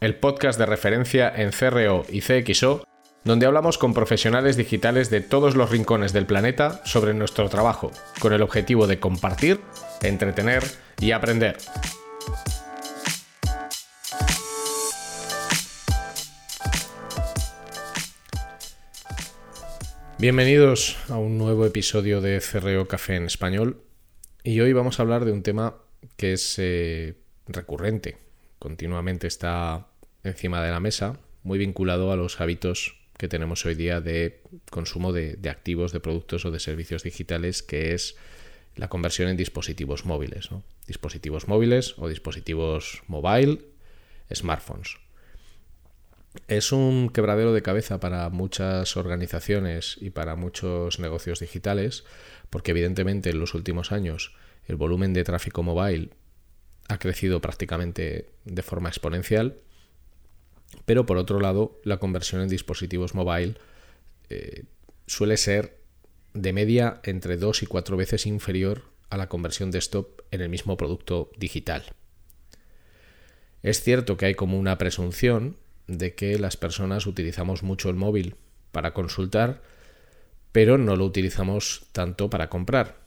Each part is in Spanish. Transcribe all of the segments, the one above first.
el podcast de referencia en CRO y CXO, donde hablamos con profesionales digitales de todos los rincones del planeta sobre nuestro trabajo, con el objetivo de compartir, entretener y aprender. Bienvenidos a un nuevo episodio de CRO Café en español y hoy vamos a hablar de un tema que es eh, recurrente, continuamente está encima de la mesa, muy vinculado a los hábitos que tenemos hoy día de consumo de, activos, de productos o de servicios digitales, que es la conversión en dispositivos móviles. Dispositivos móviles o dispositivos mobile, smartphones. Es un quebradero de cabeza para muchas organizaciones y para muchos negocios digitales, porque evidentemente en los últimos años el volumen de tráfico mobile ha crecido prácticamente de forma exponencial pero por otro lado, la conversión en dispositivos mobile eh, suele ser de media entre dos y cuatro veces inferior a la conversión desktop en el mismo producto digital. Es cierto que hay como una presunción de que las personas utilizamos mucho el móvil para consultar, pero no lo utilizamos tanto para comprar.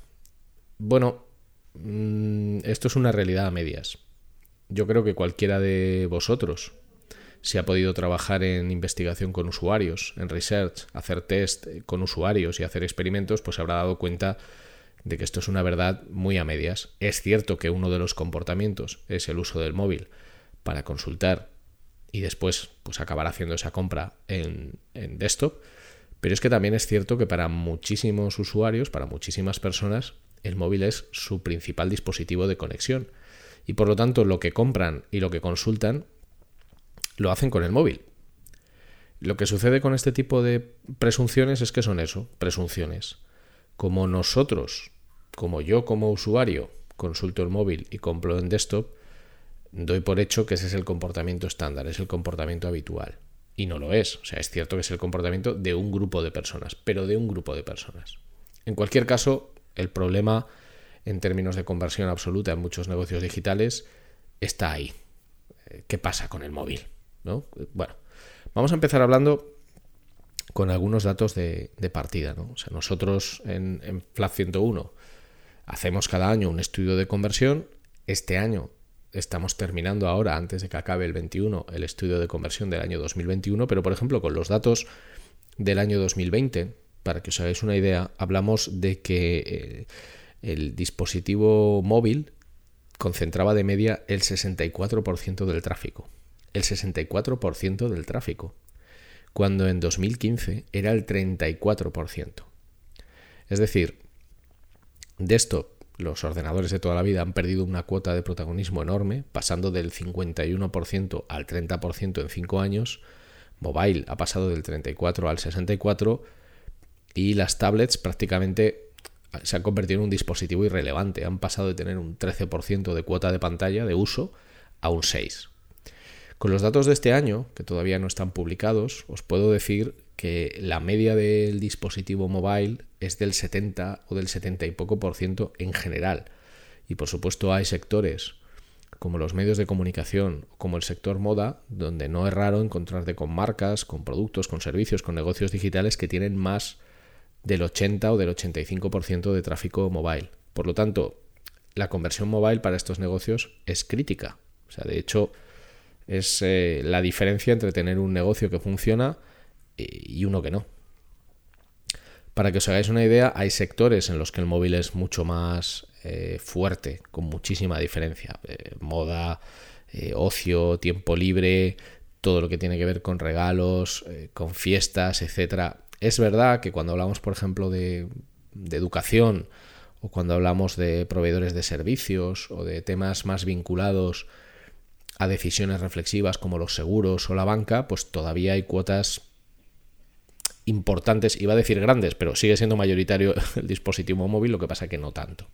Bueno, mm, esto es una realidad a medias. Yo creo que cualquiera de vosotros si ha podido trabajar en investigación con usuarios, en research, hacer test con usuarios y hacer experimentos, pues se habrá dado cuenta de que esto es una verdad muy a medias. Es cierto que uno de los comportamientos es el uso del móvil para consultar y después pues acabar haciendo esa compra en, en desktop, pero es que también es cierto que para muchísimos usuarios, para muchísimas personas, el móvil es su principal dispositivo de conexión. Y por lo tanto, lo que compran y lo que consultan lo hacen con el móvil. Lo que sucede con este tipo de presunciones es que son eso, presunciones. Como nosotros, como yo como usuario, consulto el móvil y compro en desktop, doy por hecho que ese es el comportamiento estándar, es el comportamiento habitual. Y no lo es. O sea, es cierto que es el comportamiento de un grupo de personas, pero de un grupo de personas. En cualquier caso, el problema en términos de conversión absoluta en muchos negocios digitales está ahí. ¿Qué pasa con el móvil? Bueno, vamos a empezar hablando con algunos datos de, partida. ¿no? O sea, nosotros en, en FLAT 101 hacemos cada año un estudio de conversión. Este año estamos terminando ahora, antes de que acabe el 21, el estudio de conversión del año 2021, pero por ejemplo con los datos del año 2020, para que os hagáis una idea, hablamos de que eh, el dispositivo móvil concentraba de media el 64% del tráfico el 64% del tráfico, cuando en 2015 era el 34%. Es decir, de esto los ordenadores de toda la vida han perdido una cuota de protagonismo enorme, pasando del 51% al 30% en 5 años. Mobile ha pasado del 34 al 64 y las tablets prácticamente se han convertido en un dispositivo irrelevante. Han pasado de tener un 13% de cuota de pantalla de uso a un 6. Con los datos de este año, que todavía no están publicados, os puedo decir que la media del dispositivo mobile es del 70 o del 70 y poco por ciento en general. Y por supuesto hay sectores como los medios de comunicación, como el sector moda, donde no es raro encontrarte con marcas, con productos, con servicios, con negocios digitales que tienen más del 80 o del 85% de tráfico mobile. Por lo tanto, la conversión mobile para estos negocios es crítica. O sea, de hecho, es eh, la diferencia entre tener un negocio que funciona y uno que no. Para que os hagáis una idea, hay sectores en los que el móvil es mucho más eh, fuerte, con muchísima diferencia. Eh, moda, ocio, tiempo libre, todo lo que tiene que ver con regalos, con fiestas, etc. Es verdad que cuando hablamos, por ejemplo, de, de educación o cuando hablamos de proveedores de servicios o de temas más vinculados a decisiones reflexivas como los seguros o la banca, pues todavía hay cuotas importantes, iba a decir grandes, pero sigue siendo mayoritario el dispositivo móvil, lo que pasa que no tanto.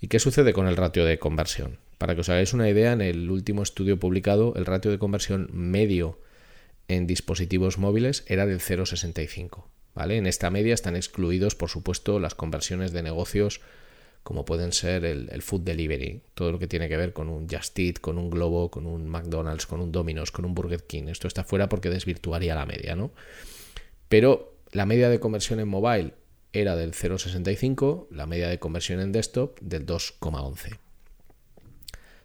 ¿Y qué sucede con el ratio de conversión? Para que os hagáis una idea, en el último estudio publicado, el ratio de conversión medio en dispositivos móviles era del 0,65. ¿vale? En esta media están excluidos, por supuesto, las conversiones de negocios como pueden ser el, food delivery, todo lo que tiene que ver con un Just Eat, con un Globo, con un McDonald's, con un Domino's, con un Burger King. Esto está fuera porque desvirtuaría la media, ¿no? Pero la media de conversión en mobile era del 0,65, la media de conversión en desktop del 2,11.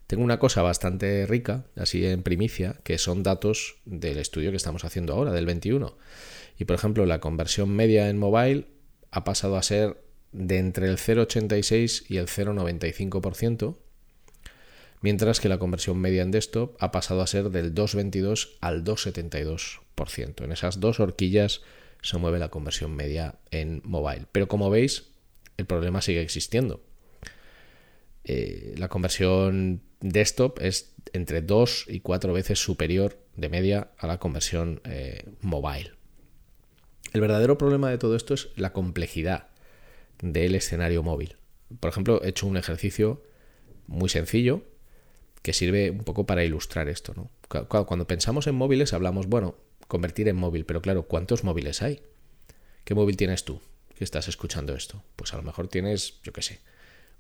Tengo una cosa bastante rica, así en primicia, que son datos del estudio que estamos haciendo ahora, del 21. Y por ejemplo, la conversión media en mobile ha pasado a ser de entre el 0,86 y el 0,95%, mientras que la conversión media en desktop ha pasado a ser del 2,22 al 2,72%. En esas dos horquillas se mueve la conversión media en mobile. Pero como veis, el problema sigue existiendo. Eh, la conversión desktop es entre 2 y 4 veces superior de media a la conversión eh, mobile. El verdadero problema de todo esto es la complejidad del escenario móvil. Por ejemplo, he hecho un ejercicio muy sencillo que sirve un poco para ilustrar esto. ¿no? Cuando pensamos en móviles hablamos, bueno, convertir en móvil, pero claro, ¿cuántos móviles hay? ¿Qué móvil tienes tú que estás escuchando esto? Pues a lo mejor tienes, yo qué sé,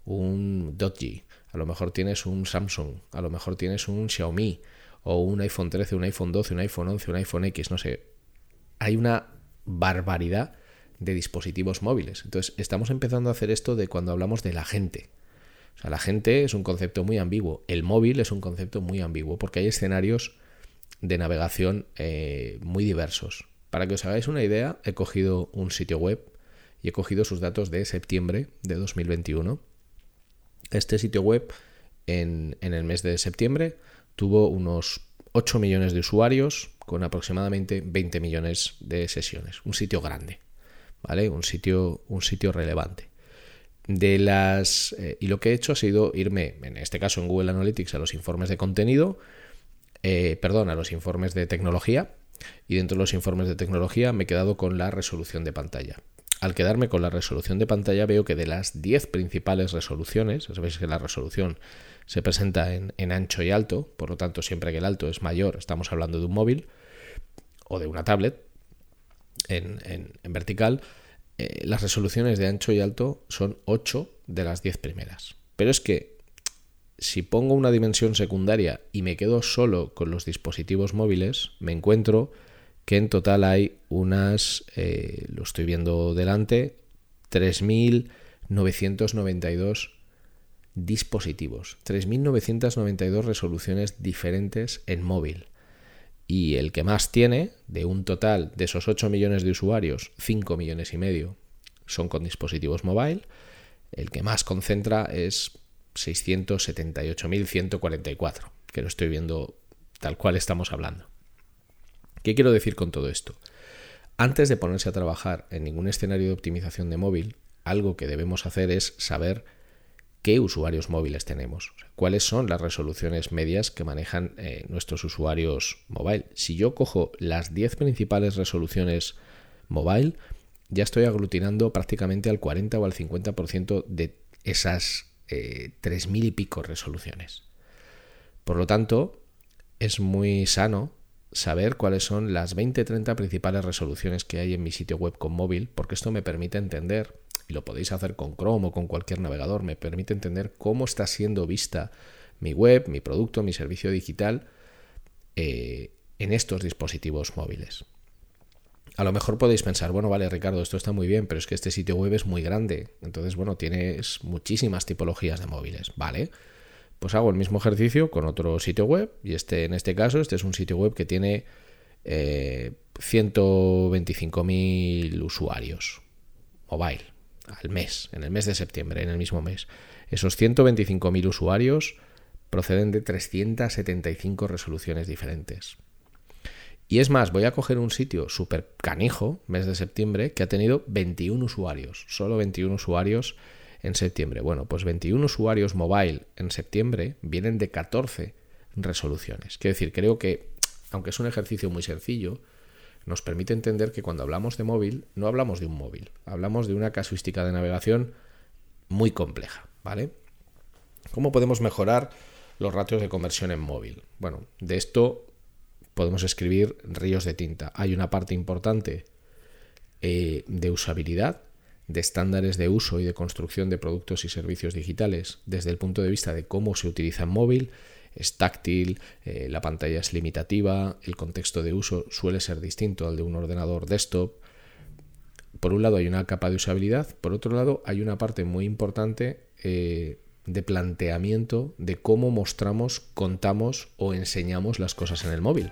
un Dodge, a lo mejor tienes un Samsung, a lo mejor tienes un Xiaomi, o un iPhone 13, un iPhone 12, un iPhone 11, un iPhone X, no sé. Hay una barbaridad de dispositivos móviles. Entonces, estamos empezando a hacer esto de cuando hablamos de la gente. O sea, la gente es un concepto muy ambiguo. El móvil es un concepto muy ambiguo porque hay escenarios de navegación eh, muy diversos. Para que os hagáis una idea, he cogido un sitio web y he cogido sus datos de septiembre de 2021. Este sitio web en, en el mes de septiembre tuvo unos 8 millones de usuarios con aproximadamente 20 millones de sesiones. Un sitio grande. ¿Vale? Un sitio, un sitio relevante. De las, eh, y lo que he hecho ha sido irme, en este caso en Google Analytics, a los informes de contenido, eh, perdón, a los informes de tecnología, y dentro de los informes de tecnología me he quedado con la resolución de pantalla. Al quedarme con la resolución de pantalla veo que de las 10 principales resoluciones, sabéis que la resolución se presenta en, ancho y alto, por lo tanto siempre que el alto es mayor estamos hablando de un móvil o de una tablet, en, vertical, eh, las resoluciones de ancho y alto son 8 de las 10 primeras. Pero es que si pongo una dimensión secundaria y me quedo solo con los dispositivos móviles, me encuentro que en total hay unas, eh, lo estoy viendo delante, 3.992 dispositivos, 3.992 resoluciones diferentes en móvil y el que más tiene, de un total de esos 8 millones de usuarios, 5 millones y medio son con dispositivos mobile, el que más concentra es 678.144, que lo estoy viendo tal cual estamos hablando. ¿Qué quiero decir con todo esto? Antes de ponerse a trabajar en ningún escenario de optimización de móvil, algo que debemos hacer es saber qué usuarios móviles tenemos, cuáles son las resoluciones medias que manejan eh, nuestros usuarios mobile. Si yo cojo las 10 principales resoluciones mobile, ya estoy aglutinando prácticamente al 40 o al 50% de esas eh, 3.000 y pico resoluciones. Por lo tanto, es muy sano saber cuáles son las 20-30 principales resoluciones que hay en mi sitio web con móvil, porque esto me permite entender y lo podéis hacer con Chrome o con cualquier navegador, me permite entender cómo está siendo vista mi web, mi producto, mi servicio digital eh, en estos dispositivos móviles. A lo mejor podéis pensar, bueno, vale, Ricardo, esto está muy bien, pero es que este sitio web es muy grande. Entonces, bueno, tienes muchísimas tipologías de móviles, ¿vale? Pues hago el mismo ejercicio con otro sitio web, y este, en este caso, este es un sitio web que tiene eh, 125.000 usuarios mobile al mes, en el mes de septiembre, en el mismo mes. Esos 125.000 usuarios proceden de 375 resoluciones diferentes. Y es más, voy a coger un sitio súper canijo, mes de septiembre, que ha tenido 21 usuarios, solo 21 usuarios en septiembre. Bueno, pues 21 usuarios mobile en septiembre vienen de 14 resoluciones. Quiero decir, creo que, aunque es un ejercicio muy sencillo, nos permite entender que cuando hablamos de móvil, no hablamos de un móvil, hablamos de una casuística de navegación muy compleja, ¿vale? ¿Cómo podemos mejorar los ratios de conversión en móvil? Bueno, de esto podemos escribir ríos de tinta. Hay una parte importante eh, de usabilidad, de estándares de uso y de construcción de productos y servicios digitales desde el punto de vista de cómo se utiliza en móvil, es táctil, eh, la pantalla es limitativa, el contexto de uso suele ser distinto al de un ordenador desktop. Por un lado hay una capa de usabilidad, por otro lado hay una parte muy importante eh, de planteamiento de cómo mostramos, contamos o enseñamos las cosas en el móvil.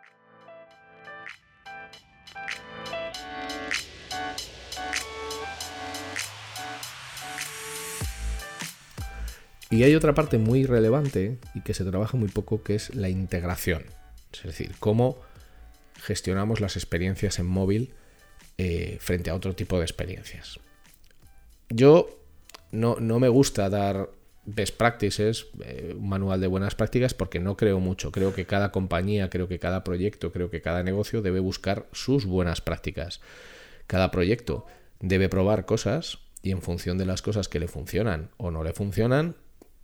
Y hay otra parte muy relevante y que se trabaja muy poco, que es la integración. Es decir, cómo gestionamos las experiencias en móvil eh, frente a otro tipo de experiencias. Yo no, me gusta dar best practices, eh, un manual de buenas prácticas, porque no creo mucho. Creo que cada compañía, creo que cada proyecto, creo que cada negocio debe buscar sus buenas prácticas. Cada proyecto debe probar cosas y en función de las cosas que le funcionan o no le funcionan,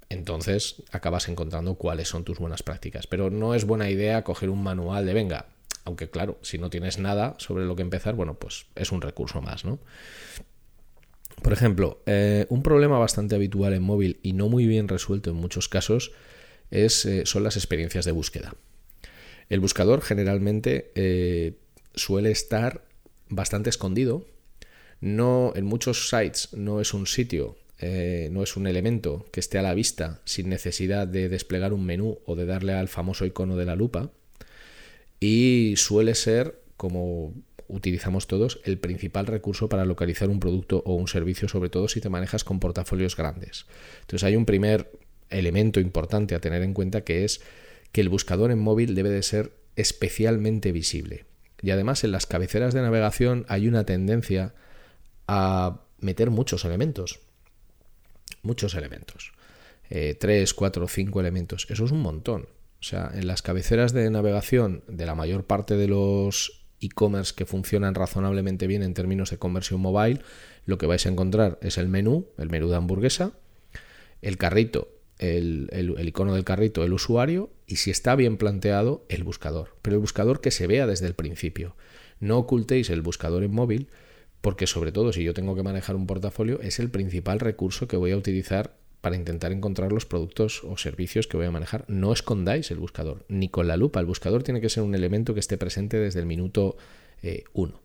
entonces acabas encontrando cuáles son tus buenas prácticas. Pero no es buena idea coger un manual de venga, aunque claro, si no tienes nada sobre lo que empezar, bueno, pues es un recurso más, ¿no? Por ejemplo, eh, un problema bastante habitual en móvil y no muy bien resuelto en muchos casos es, eh, son las experiencias de búsqueda. El buscador generalmente eh, suele estar bastante escondido. No, en muchos sites no es un sitio eh, no es un elemento que esté a la vista sin necesidad de desplegar un menú o de darle al famoso icono de la lupa. Y suele ser, como utilizamos todos, el principal recurso para localizar un producto o un servicio, sobre todo si te manejas con portafolios grandes. Entonces hay un primer elemento importante a tener en cuenta que es que el buscador en móvil debe de ser especialmente visible. Y además en las cabeceras de navegación hay una tendencia a meter muchos elementos muchos elementos. Eh, tres, cuatro, cinco elementos. Eso es un montón. O sea, en las cabeceras de navegación de la mayor parte de los e-commerce que funcionan razonablemente bien en términos de conversión mobile, lo que vais a encontrar es el menú, el menú de hamburguesa, el carrito, el, el, icono del carrito, el usuario y si está bien planteado, el buscador. Pero el buscador que se vea desde el principio. No ocultéis el buscador en móvil porque sobre todo si yo tengo que manejar un portafolio es el principal recurso que voy a utilizar para intentar encontrar los productos o servicios que voy a manejar. No escondáis el buscador, ni con la lupa. El buscador tiene que ser un elemento que esté presente desde el minuto 1. Eh,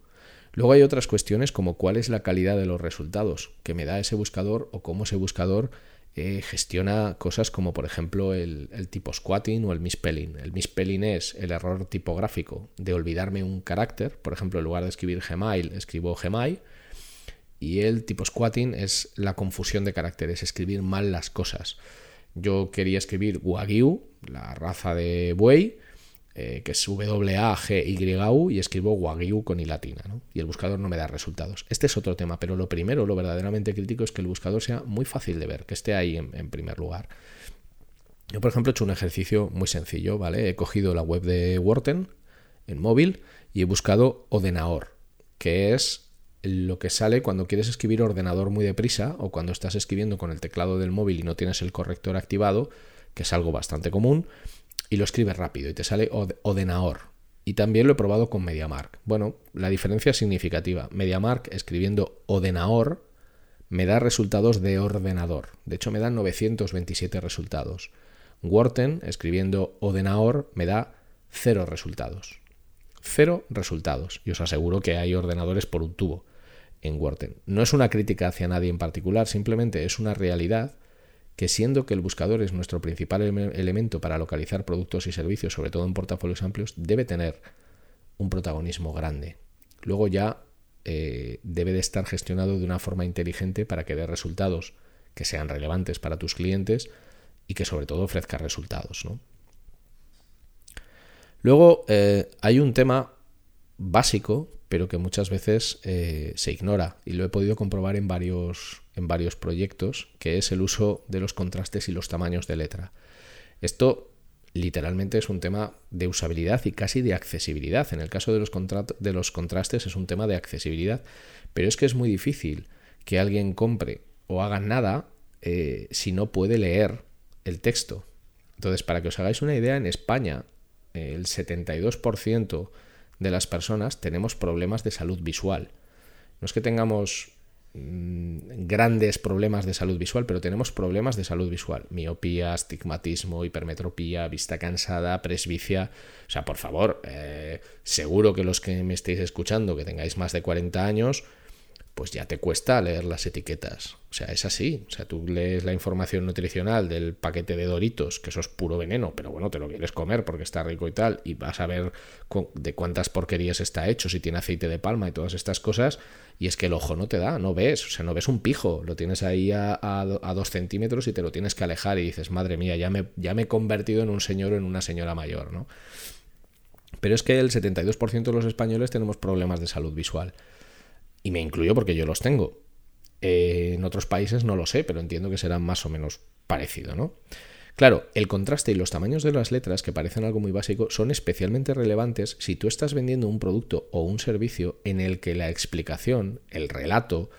Luego hay otras cuestiones como cuál es la calidad de los resultados que me da ese buscador o cómo ese buscador eh, gestiona cosas como por ejemplo el, tipo squatting o el misspelling. El misspelling es el error tipográfico de olvidarme un carácter, por ejemplo en lugar de escribir Gmail escribo Gmail y el tipo squatting es la confusión de caracteres, escribir mal las cosas. Yo quería escribir Wagyu, la raza de buey, eh, que es W-A-G-Y-U y escribo Wagyu con I latina, y el buscador no me da resultados. Este es otro tema, pero lo primero, lo verdaderamente crítico es que el buscador sea muy fácil de ver, que esté ahí en, primer lugar. Yo, por ejemplo, he hecho un ejercicio muy sencillo, ¿vale? He cogido la web de Wharton en móvil y he buscado Odenaor, que es lo que sale cuando quieres escribir ordenador muy deprisa o cuando estás escribiendo con el teclado del móvil y no tienes el corrector activado, que es algo bastante común y lo escribes rápido y te sale Odenaor. Y también lo he probado con MediaMark. Bueno, la diferencia es significativa. MediaMark escribiendo Odenaor me da resultados de ordenador. De hecho, me da 927 resultados. Wharton, escribiendo ordenador, me da cero resultados. Cero resultados. Y os aseguro que hay ordenadores por un tubo en Wharton. No es una crítica hacia nadie en particular, simplemente es una realidad que siendo que el buscador es nuestro principal elemento para localizar productos y servicios, sobre todo en portafolios amplios, debe tener un protagonismo grande. Luego ya eh, debe de estar gestionado de una forma inteligente para que dé resultados que sean relevantes para tus clientes y que sobre todo ofrezca resultados. Luego eh, hay un tema básico, pero que muchas veces eh, se ignora y lo he podido comprobar en varios, en varios proyectos, que es el uso de los contrastes y los tamaños de letra. Esto literalmente es un tema de usabilidad y casi de accesibilidad. En el caso de los, de los contrastes es un tema de accesibilidad, pero es que es muy difícil que alguien compre o haga nada eh, si no puede leer el texto. Entonces, para que os hagáis una idea, en España el 72% de las personas tenemos problemas de salud visual. No es que tengamos grandes problemas de salud visual, pero tenemos problemas de salud visual. Miopía, astigmatismo, hipermetropía, vista cansada, presbicia. O sea, por favor, eh, seguro que los que me estéis escuchando, que tengáis más de 40 años, pues ya te cuesta leer las etiquetas. O sea, es así. O sea, tú lees la información nutricional del paquete de Doritos, que eso es puro veneno, pero bueno, te lo quieres comer porque está rico y tal, y vas a ver de cuántas porquerías está hecho, si tiene aceite de palma y todas estas cosas, y es que el ojo no te da, no ves, o sea, no ves un pijo, lo tienes ahí a, dos centímetros y te lo tienes que alejar y dices, madre mía, ya me, ya me he convertido en un señor o en una señora mayor, ¿no? Pero es que el 72% de los españoles tenemos problemas de salud visual. Y me incluyo porque yo los tengo. Eh, en otros países no lo sé, pero entiendo que será más o menos parecido, ¿no? Claro, el contraste y los tamaños de las letras, que parecen algo muy básico, son especialmente relevantes si tú estás vendiendo un producto o un servicio en el que la explicación, el relato,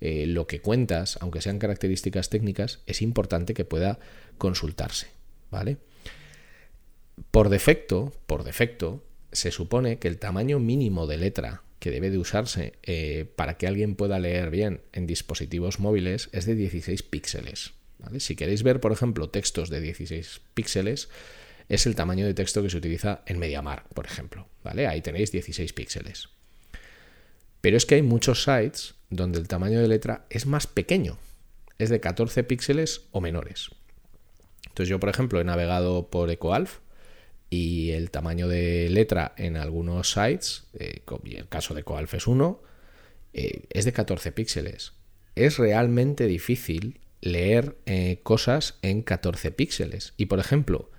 eh, lo que cuentas, aunque sean características técnicas, es importante que pueda consultarse, ¿vale? Por defecto, por defecto, se supone que el tamaño mínimo de letra que debe de usarse eh, para que alguien pueda leer bien en dispositivos móviles es de 16 píxeles. Si queréis ver, por ejemplo, textos de 16 píxeles, es el tamaño de texto que se utiliza en MediaMark, por ejemplo. Ahí tenéis 16 píxeles. Pero es que hay muchos sites donde el tamaño de letra es más pequeño, es de 14 píxeles o menores. Entonces yo, por ejemplo, he navegado por EcoAlf y el tamaño de letra en algunos sites, eh, el caso de Coalf es 1, eh, es de 14 píxeles. Es realmente difícil leer eh, cosas en 14 píxeles. Y por ejemplo,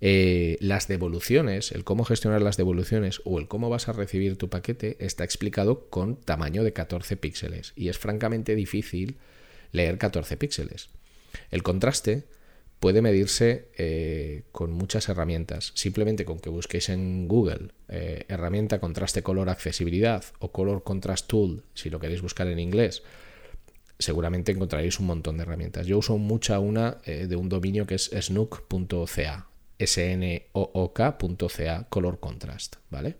las devoluciones, el cómo gestionar las devoluciones o el cómo vas a recibir tu paquete está explicado con tamaño de 14 píxeles. Y es francamente difícil leer 14 píxeles. El contraste puede medirse eh, con muchas herramientas. Simplemente con que busquéis en Google eh, herramienta contraste color accesibilidad o color contrast tool, si lo queréis buscar en inglés, seguramente encontraréis un montón de herramientas. Yo uso mucha una eh, de un dominio que es snook.ca, snook.ca, color contrast, ¿vale?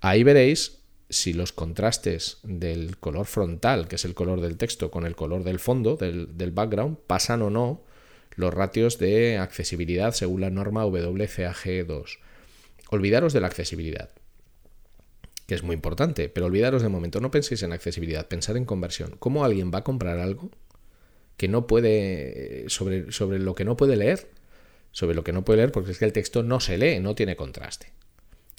Ahí veréis si los contrastes del color frontal, que es el color del texto, con el color del fondo, del, del background, pasan o no los ratios de accesibilidad según la norma WCAG2. Olvidaros de la accesibilidad, que es muy importante, pero olvidaros de momento, no penséis en accesibilidad, pensad en conversión. ¿Cómo alguien va a comprar algo que no puede, sobre, sobre lo que no puede leer? Sobre lo que no puede leer porque es que el texto no se lee, no tiene contraste.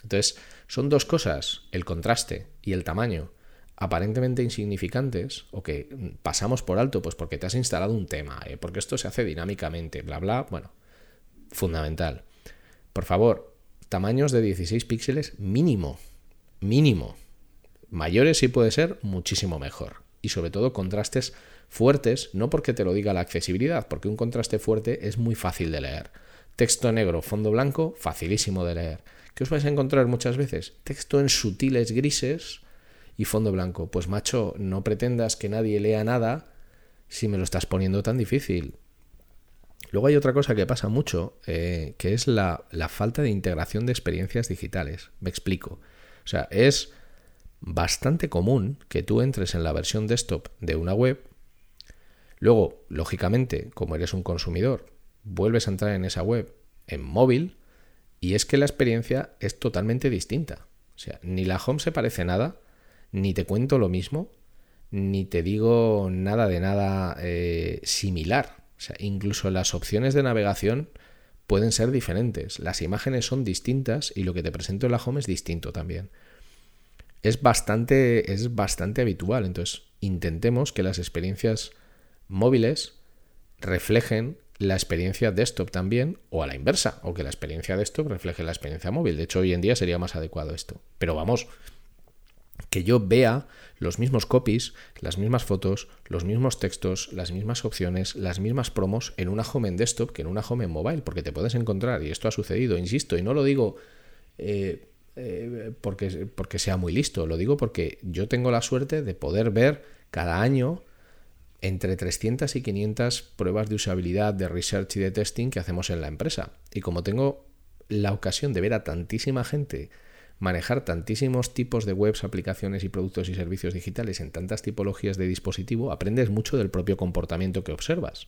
Entonces, son dos cosas, el contraste y el tamaño, aparentemente insignificantes o que pasamos por alto, pues porque te has instalado un tema, ¿eh? porque esto se hace dinámicamente, bla, bla, bueno, fundamental. Por favor, tamaños de 16 píxeles mínimo, mínimo. Mayores sí puede ser muchísimo mejor. Y sobre todo contrastes fuertes, no porque te lo diga la accesibilidad, porque un contraste fuerte es muy fácil de leer. Texto negro, fondo blanco, facilísimo de leer. ¿Qué os vais a encontrar muchas veces? Texto en sutiles grises, y fondo blanco. Pues macho, no pretendas que nadie lea nada si me lo estás poniendo tan difícil. Luego hay otra cosa que pasa mucho, eh, que es la, la falta de integración de experiencias digitales. Me explico. O sea, es bastante común que tú entres en la versión desktop de una web Luego, lógicamente, como eres un consumidor, vuelves a entrar en esa web en móvil y es que la experiencia es totalmente distinta. O sea, ni la home se parece nada, ni te cuento lo mismo, ni te digo nada de nada eh, similar. O sea, incluso las opciones de navegación pueden ser diferentes. Las imágenes son distintas y lo que te presento en la home es distinto también. Es bastante, es bastante habitual. Entonces, intentemos que las experiencias móviles reflejen la experiencia desktop también, o a la inversa, o que la experiencia desktop refleje la experiencia móvil. De hecho, hoy en día sería más adecuado esto. Pero vamos, que yo vea los mismos copies, las mismas fotos, los mismos textos, las mismas opciones, las mismas promos en una home en desktop que en una home en mobile, porque te puedes encontrar, y esto ha sucedido, insisto, y no lo digo eh, eh, porque, porque sea muy listo, lo digo porque yo tengo la suerte de poder ver cada año entre 300 y 500 pruebas de usabilidad, de research y de testing que hacemos en la empresa. Y como tengo la ocasión de ver a tantísima gente manejar tantísimos tipos de webs, aplicaciones y productos y servicios digitales en tantas tipologías de dispositivo, aprendes mucho del propio comportamiento que observas.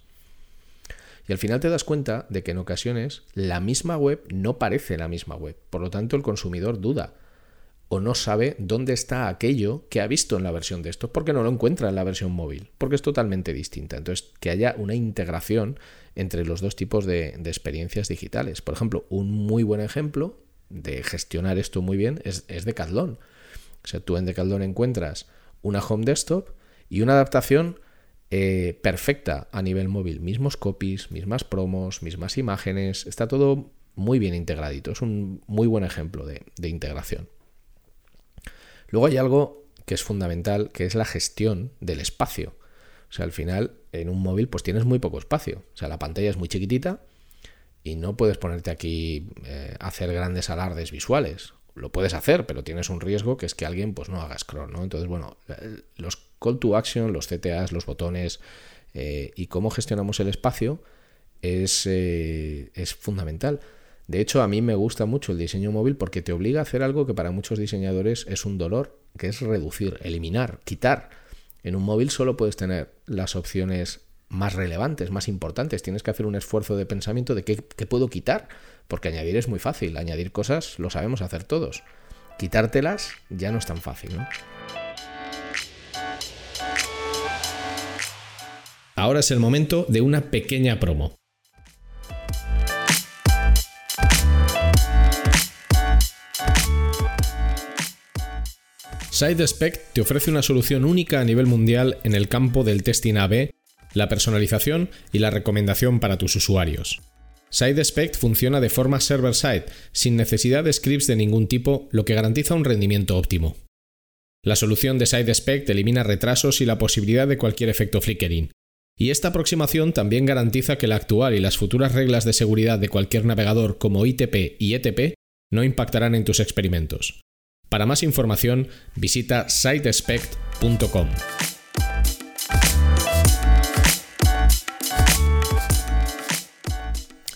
Y al final te das cuenta de que en ocasiones la misma web no parece la misma web. Por lo tanto, el consumidor duda o no sabe dónde está aquello que ha visto en la versión de esto, porque no lo encuentra en la versión móvil, porque es totalmente distinta. Entonces, que haya una integración entre los dos tipos de, de experiencias digitales. Por ejemplo, un muy buen ejemplo de gestionar esto muy bien es, es Decathlon. O sea, tú en Decathlon encuentras una home desktop y una adaptación eh, perfecta a nivel móvil. Mismos copies, mismas promos, mismas imágenes. Está todo muy bien integradito. Es un muy buen ejemplo de, de integración. Luego hay algo que es fundamental, que es la gestión del espacio. O sea, al final, en un móvil, pues tienes muy poco espacio. O sea, la pantalla es muy chiquitita y no puedes ponerte aquí eh, hacer grandes alardes visuales. Lo puedes hacer, pero tienes un riesgo que es que alguien pues no haga scroll, ¿no? Entonces, bueno, los call to action, los CTAs, los botones eh, y cómo gestionamos el espacio es, eh, es fundamental. De hecho, a mí me gusta mucho el diseño móvil porque te obliga a hacer algo que para muchos diseñadores es un dolor, que es reducir, eliminar, quitar. En un móvil solo puedes tener las opciones más relevantes, más importantes. Tienes que hacer un esfuerzo de pensamiento de qué, puedo quitar, porque añadir es muy fácil. Añadir cosas lo sabemos hacer todos. Quitártelas ya no es tan fácil, ¿no? Ahora es el momento de una pequeña promo. SideSpec te ofrece una solución única a nivel mundial en el campo del testing AB la personalización y la recomendación para tus usuarios. SideSpect funciona de forma server-side, sin necesidad de scripts de ningún tipo, lo que garantiza un rendimiento óptimo. La solución de SideSpect elimina retrasos y la posibilidad de cualquier efecto flickering. Y esta aproximación también garantiza que la actual y las futuras reglas de seguridad de cualquier navegador como ITP y ETP no impactarán en tus experimentos. Para más información, visita sidespect.com.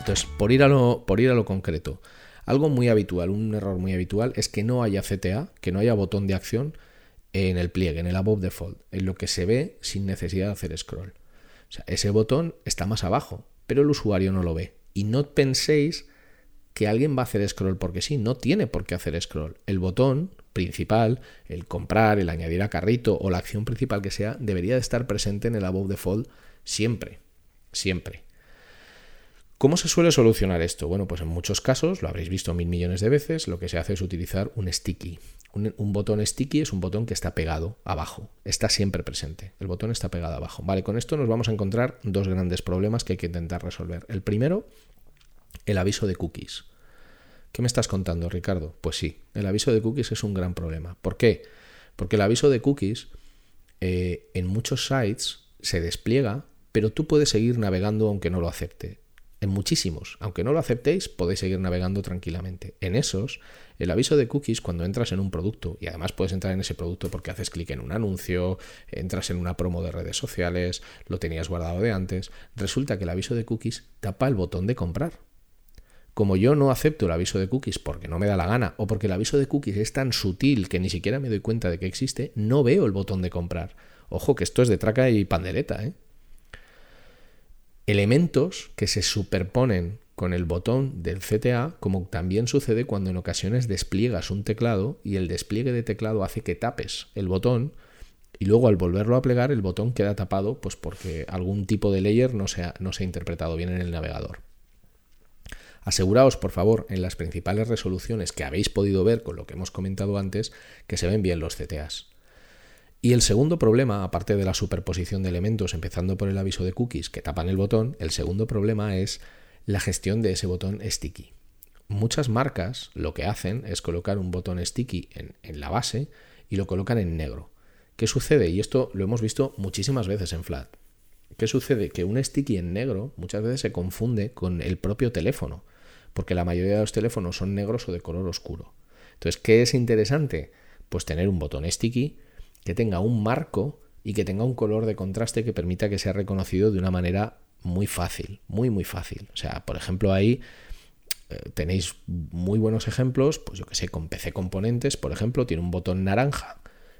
Entonces, por ir, a lo, por ir a lo concreto, algo muy habitual, un error muy habitual es que no haya CTA, que no haya botón de acción en el pliegue, en el above default, en lo que se ve sin necesidad de hacer scroll. O sea, ese botón está más abajo, pero el usuario no lo ve. Y no penséis que alguien va a hacer scroll porque sí, no tiene por qué hacer scroll. El botón principal, el comprar, el añadir a carrito o la acción principal que sea, debería de estar presente en el above default siempre, siempre. ¿Cómo se suele solucionar esto? Bueno, pues en muchos casos, lo habréis visto mil millones de veces, lo que se hace es utilizar un sticky. Un, botón sticky es un botón que está pegado abajo, está siempre presente. El botón está pegado abajo. Vale, con esto nos vamos a encontrar dos grandes problemas que hay que intentar resolver. El primero, el aviso de cookies. ¿Qué me estás contando, Ricardo? Pues sí, el aviso de cookies es un gran problema. ¿Por qué? Porque el aviso de cookies eh, en muchos sites se despliega, pero tú puedes seguir navegando aunque no lo acepte en muchísimos. Aunque no lo aceptéis, podéis seguir navegando tranquilamente. En esos, el aviso de cookies cuando entras en un producto, y además puedes entrar en ese producto porque haces clic en un anuncio, entras en una promo de redes sociales, lo tenías guardado de antes, resulta que el aviso de cookies tapa el botón de comprar. Como yo no acepto el aviso de cookies porque no me da la gana o porque el aviso de cookies es tan sutil que ni siquiera me doy cuenta de que existe, no veo el botón de comprar. Ojo que esto es de traca y pandereta, ¿eh? Elementos que se superponen con el botón del CTA, como también sucede cuando en ocasiones despliegas un teclado y el despliegue de teclado hace que tapes el botón y luego al volverlo a plegar el botón queda tapado pues porque algún tipo de layer no se ha, no se ha interpretado bien en el navegador. Aseguraos, por favor, en las principales resoluciones que habéis podido ver con lo que hemos comentado antes, que se ven bien los CTAs. Y el segundo problema, aparte de la superposición de elementos, empezando por el aviso de cookies que tapan el botón, el segundo problema es la gestión de ese botón sticky. Muchas marcas lo que hacen es colocar un botón sticky en, la base y lo colocan en negro. ¿Qué sucede? Y esto lo hemos visto muchísimas veces en Flat. ¿Qué sucede? Que un sticky en negro muchas veces se confunde con el propio teléfono porque la mayoría de los teléfonos son negros o de color oscuro. Entonces, ¿qué es interesante? Pues tener un botón sticky que tenga un marco y que tenga un color de contraste que permita que sea reconocido de una manera muy fácil, muy muy fácil. O sea, por ejemplo, ahí eh, tenéis muy buenos ejemplos, pues yo que sé, con PC Componentes, por ejemplo, tiene un botón naranja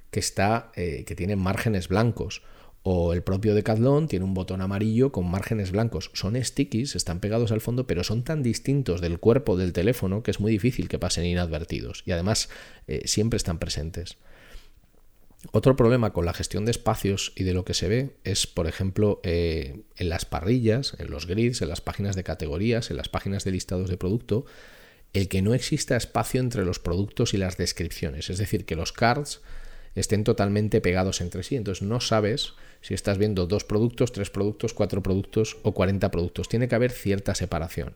que está eh, que tiene márgenes blancos o el propio Decathlon tiene un botón amarillo con márgenes blancos. Son stickies, están pegados al fondo, pero son tan distintos del cuerpo del teléfono que es muy difícil que pasen inadvertidos. Y además eh, siempre están presentes. Otro problema con la gestión de espacios y de lo que se ve es, por ejemplo, eh, en las parrillas, en los grids, en las páginas de categorías, en las páginas de listados de producto, el que no exista espacio entre los productos y las descripciones. Es decir, que los cards estén totalmente pegados entre sí. Entonces no sabes si estás viendo dos productos, tres productos, cuatro productos o 40 productos. Tiene que haber cierta separación.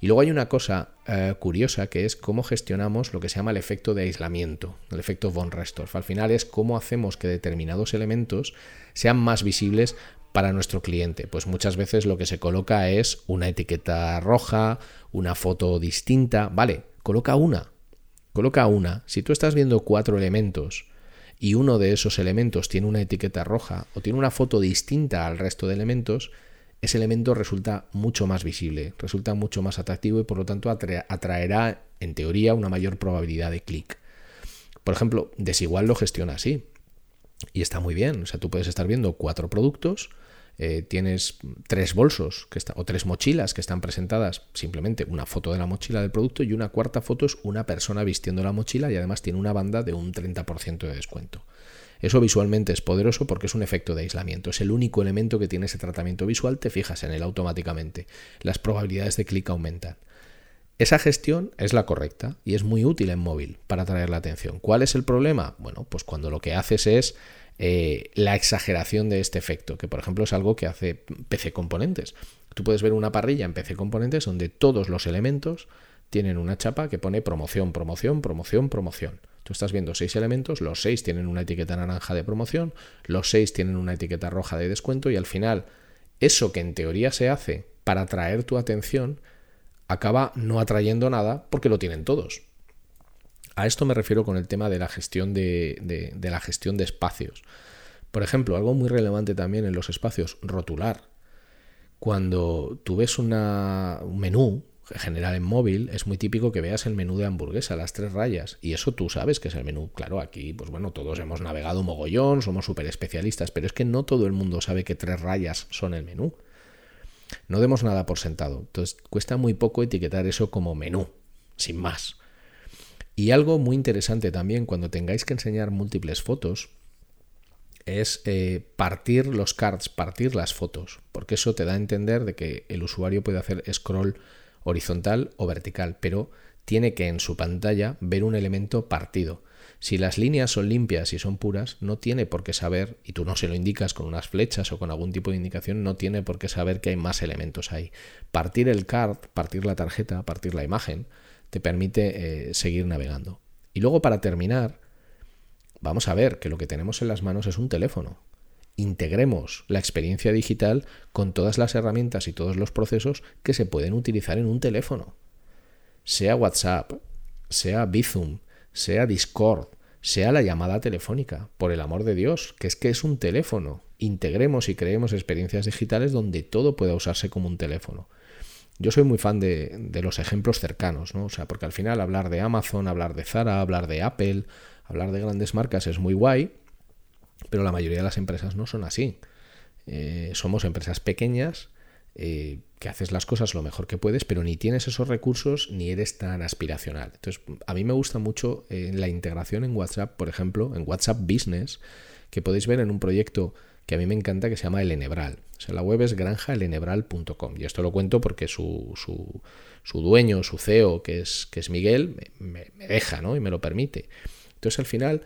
Y luego hay una cosa eh, curiosa que es cómo gestionamos lo que se llama el efecto de aislamiento, el efecto von Restorff. Al final es cómo hacemos que determinados elementos sean más visibles para nuestro cliente. Pues muchas veces lo que se coloca es una etiqueta roja, una foto distinta. Vale, coloca una. Coloca una. Si tú estás viendo cuatro elementos y uno de esos elementos tiene una etiqueta roja o tiene una foto distinta al resto de elementos, ese elemento resulta mucho más visible, resulta mucho más atractivo y por lo tanto atraerá en teoría una mayor probabilidad de clic. Por ejemplo, Desigual lo gestiona así y está muy bien. O sea, tú puedes estar viendo cuatro productos eh, tienes tres bolsos que o tres mochilas que están presentadas, simplemente una foto de la mochila del producto y una cuarta foto es una persona vistiendo la mochila y además tiene una banda de un 30% de descuento. Eso visualmente es poderoso porque es un efecto de aislamiento. Es el único elemento que tiene ese tratamiento visual, te fijas en él automáticamente. Las probabilidades de clic aumentan. Esa gestión es la correcta y es muy útil en móvil para atraer la atención. ¿Cuál es el problema? Bueno, pues cuando lo que haces es eh, la exageración de este efecto, que por ejemplo es algo que hace PC Componentes. Tú puedes ver una parrilla en PC Componentes donde todos los elementos tienen una chapa que pone promoción, promoción, promoción, promoción. Tú estás viendo seis elementos, los seis tienen una etiqueta naranja de promoción, los seis tienen una etiqueta roja de descuento y al final eso que en teoría se hace para atraer tu atención acaba no atrayendo nada porque lo tienen todos. A esto me refiero con el tema de la gestión de, la gestión de espacios. Por ejemplo, algo muy relevante también en los espacios, rotular. Cuando tú ves un menú general en móvil, es muy típico que veas el menú de hamburguesa, las tres rayas, y eso tú sabes que es el menú. Claro, aquí, pues bueno, todos hemos navegado mogollón, somos súper especialistas, pero es que no todo el mundo sabe que tres rayas son el menú. No demos nada por sentado. Entonces, cuesta muy poco etiquetar eso como menú, sin más. Y algo muy interesante también cuando tengáis que enseñar múltiples fotos es eh, partir los cards, partir las fotos, porque eso te da a entender de que el usuario puede hacer scroll horizontal o vertical, pero tiene que en su pantalla ver un elemento partido. Si las líneas son limpias y son puras, no tiene por qué saber, y tú no se lo indicas con unas flechas o con algún tipo de indicación, no tiene por qué saber que hay más elementos ahí. Partir el card, partir la tarjeta, partir la imagen, te permite eh, seguir navegando. Y luego para terminar, vamos a ver que lo que tenemos en las manos es un teléfono. Integremos la experiencia digital con todas las herramientas y todos los procesos que se pueden utilizar en un teléfono. Sea WhatsApp, sea Bizum, sea Discord, sea la llamada telefónica, por el amor de Dios, que es que es un teléfono. Integremos y creemos experiencias digitales donde todo pueda usarse como un teléfono. Yo soy muy fan de, los ejemplos cercanos, ¿no? O sea, porque al final hablar de Amazon, hablar de Zara, hablar de Apple, hablar de grandes marcas es muy guay, pero la mayoría de las empresas no son así. Eh, somos empresas pequeñas eh, que haces las cosas lo mejor que puedes, pero ni tienes esos recursos ni eres tan aspiracional. Entonces, a mí me gusta mucho eh, la integración en WhatsApp, por ejemplo, en WhatsApp Business, que podéis ver en un proyecto que a mí me encanta que se llama El Enebral. La web es granjaelenebral.com. Y esto lo cuento porque su, su, dueño, su CEO, que es, que es Miguel, me, deja ¿no? y me lo permite. Entonces, al final,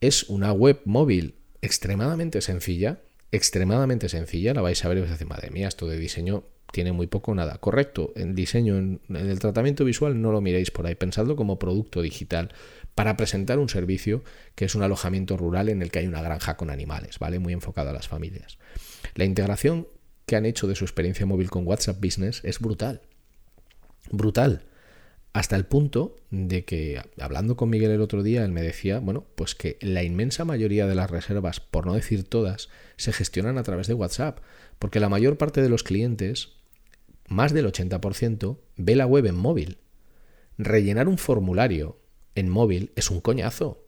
es una web móvil extremadamente sencilla, extremadamente sencilla, la vais a ver y vais a decir, madre mía, esto de diseño tiene muy poco nada. Correcto, en diseño, en, el tratamiento visual no lo miréis por ahí, pensadlo como producto digital para presentar un servicio que es un alojamiento rural en el que hay una granja con animales, ¿vale? Muy enfocado a las familias. La integración que han hecho de su experiencia móvil con WhatsApp Business es brutal. Brutal. Hasta el punto de que, hablando con Miguel el otro día, él me decía, bueno, pues que la inmensa mayoría de las reservas, por no decir todas, se gestionan a través de WhatsApp, porque la mayor parte de los clientes, más del 80%, ve la web en móvil. Rellenar un formulario en móvil es un coñazo.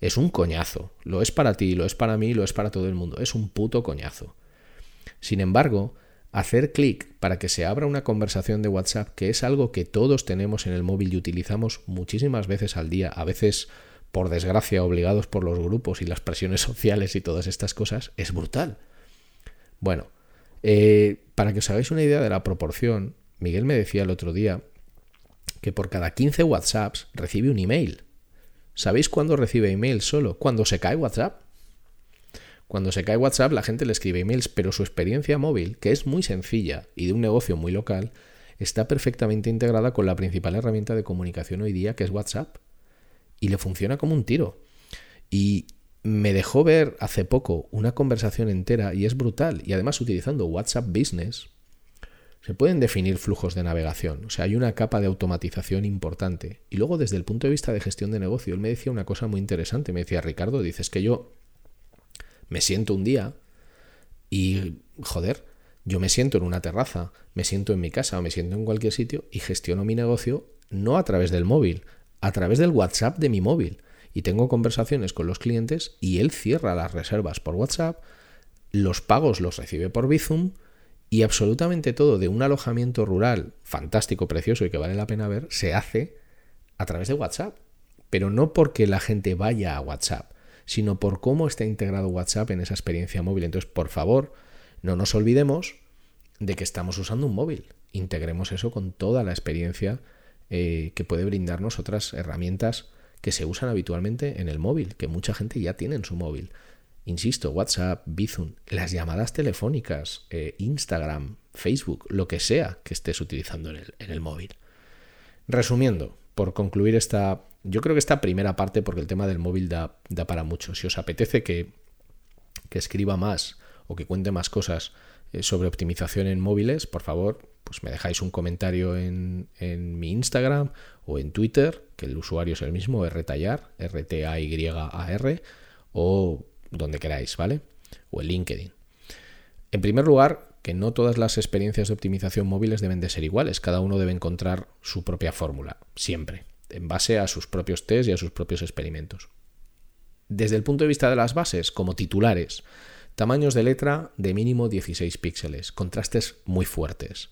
Es un coñazo. Lo es para ti, lo es para mí, lo es para todo el mundo. Es un puto coñazo. Sin embargo, hacer clic para que se abra una conversación de WhatsApp, que es algo que todos tenemos en el móvil y utilizamos muchísimas veces al día, a veces por desgracia obligados por los grupos y las presiones sociales y todas estas cosas, es brutal. Bueno, eh, para que os hagáis una idea de la proporción, Miguel me decía el otro día que por cada 15 WhatsApps recibe un email. ¿Sabéis cuándo recibe email solo? Cuando se cae WhatsApp. Cuando se cae WhatsApp la gente le escribe emails, pero su experiencia móvil, que es muy sencilla y de un negocio muy local, está perfectamente integrada con la principal herramienta de comunicación hoy día, que es WhatsApp. Y le funciona como un tiro. Y me dejó ver hace poco una conversación entera y es brutal. Y además utilizando WhatsApp Business se pueden definir flujos de navegación. O sea, hay una capa de automatización importante. Y luego desde el punto de vista de gestión de negocio, él me decía una cosa muy interesante. Me decía, Ricardo, dices que yo me siento un día y, joder, yo me siento en una terraza, me siento en mi casa o me siento en cualquier sitio y gestiono mi negocio no a través del móvil, a través del WhatsApp de mi móvil. Y tengo conversaciones con los clientes y él cierra las reservas por WhatsApp, los pagos los recibe por Bizum y absolutamente todo de un alojamiento rural fantástico, precioso y que vale la pena ver, se hace a través de WhatsApp. Pero no porque la gente vaya a WhatsApp, sino por cómo está integrado WhatsApp en esa experiencia móvil. Entonces, por favor, no nos olvidemos de que estamos usando un móvil. Integremos eso con toda la experiencia eh, que puede brindarnos otras herramientas que se usan habitualmente en el móvil, que mucha gente ya tiene en su móvil. Insisto, WhatsApp, Bizum, las llamadas telefónicas, eh, Instagram, Facebook, lo que sea que estés utilizando en el, en móvil. Resumiendo, por concluir esta yo creo que esta primera parte, porque el tema del móvil da, para mucho. Si os apetece que, escriba más o que cuente más cosas eh, sobre optimización en móviles, por favor, pues me dejáis un comentario en, mi Instagram o en Twitter, que el usuario es el mismo, rtallar, R-T-A-Y-A-R, o donde queráis, ¿vale? O en LinkedIn. En primer lugar, que no todas las experiencias de optimización móviles deben de ser iguales, cada uno debe encontrar su propia fórmula, siempre en base a sus propios test y a sus propios experimentos. Desde el punto de vista de las bases, como titulares, tamaños de letra de mínimo 16 píxeles, contrastes muy fuertes.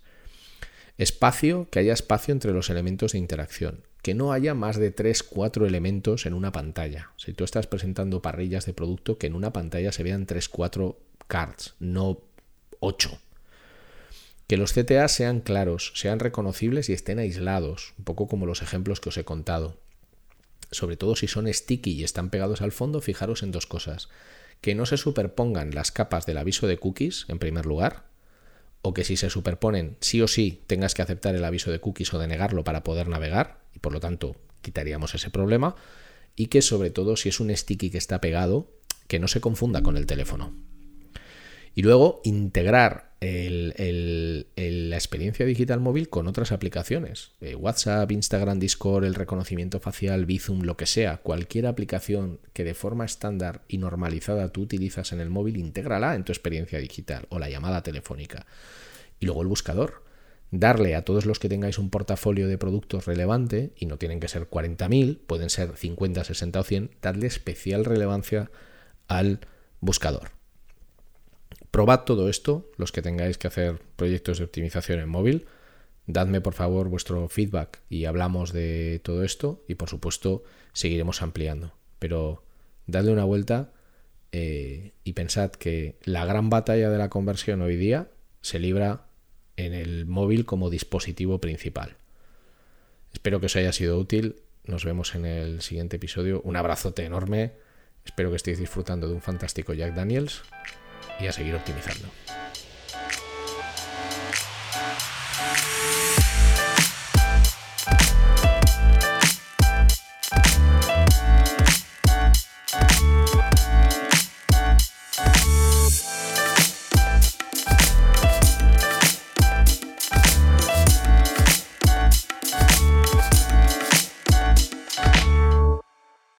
Espacio, que haya espacio entre los elementos de interacción, que no haya más de 3-4 elementos en una pantalla. Si tú estás presentando parrillas de producto, que en una pantalla se vean 3-4 cards, no 8. Que los CTA sean claros, sean reconocibles y estén aislados, un poco como los ejemplos que os he contado. Sobre todo si son sticky y están pegados al fondo, fijaros en dos cosas. Que no se superpongan las capas del aviso de cookies, en primer lugar, o que si se superponen, sí o sí tengas que aceptar el aviso de cookies o denegarlo para poder navegar, y por lo tanto quitaríamos ese problema, y que sobre todo si es un sticky que está pegado, que no se confunda con el teléfono. Y luego integrar la experiencia digital móvil con otras aplicaciones. Eh, WhatsApp, Instagram, Discord, el reconocimiento facial, Bizum, lo que sea. Cualquier aplicación que de forma estándar y normalizada tú utilizas en el móvil, intégrala en tu experiencia digital o la llamada telefónica. Y luego el buscador. Darle a todos los que tengáis un portafolio de productos relevante, y no tienen que ser 40.000, pueden ser 50, 60 o 100, darle especial relevancia al buscador. Probad todo esto, los que tengáis que hacer proyectos de optimización en móvil. Dadme por favor vuestro feedback y hablamos de todo esto y por supuesto seguiremos ampliando. Pero dadle una vuelta eh, y pensad que la gran batalla de la conversión hoy día se libra en el móvil como dispositivo principal. Espero que os haya sido útil. Nos vemos en el siguiente episodio. Un abrazote enorme. Espero que estéis disfrutando de un fantástico Jack Daniels y a seguir optimizando.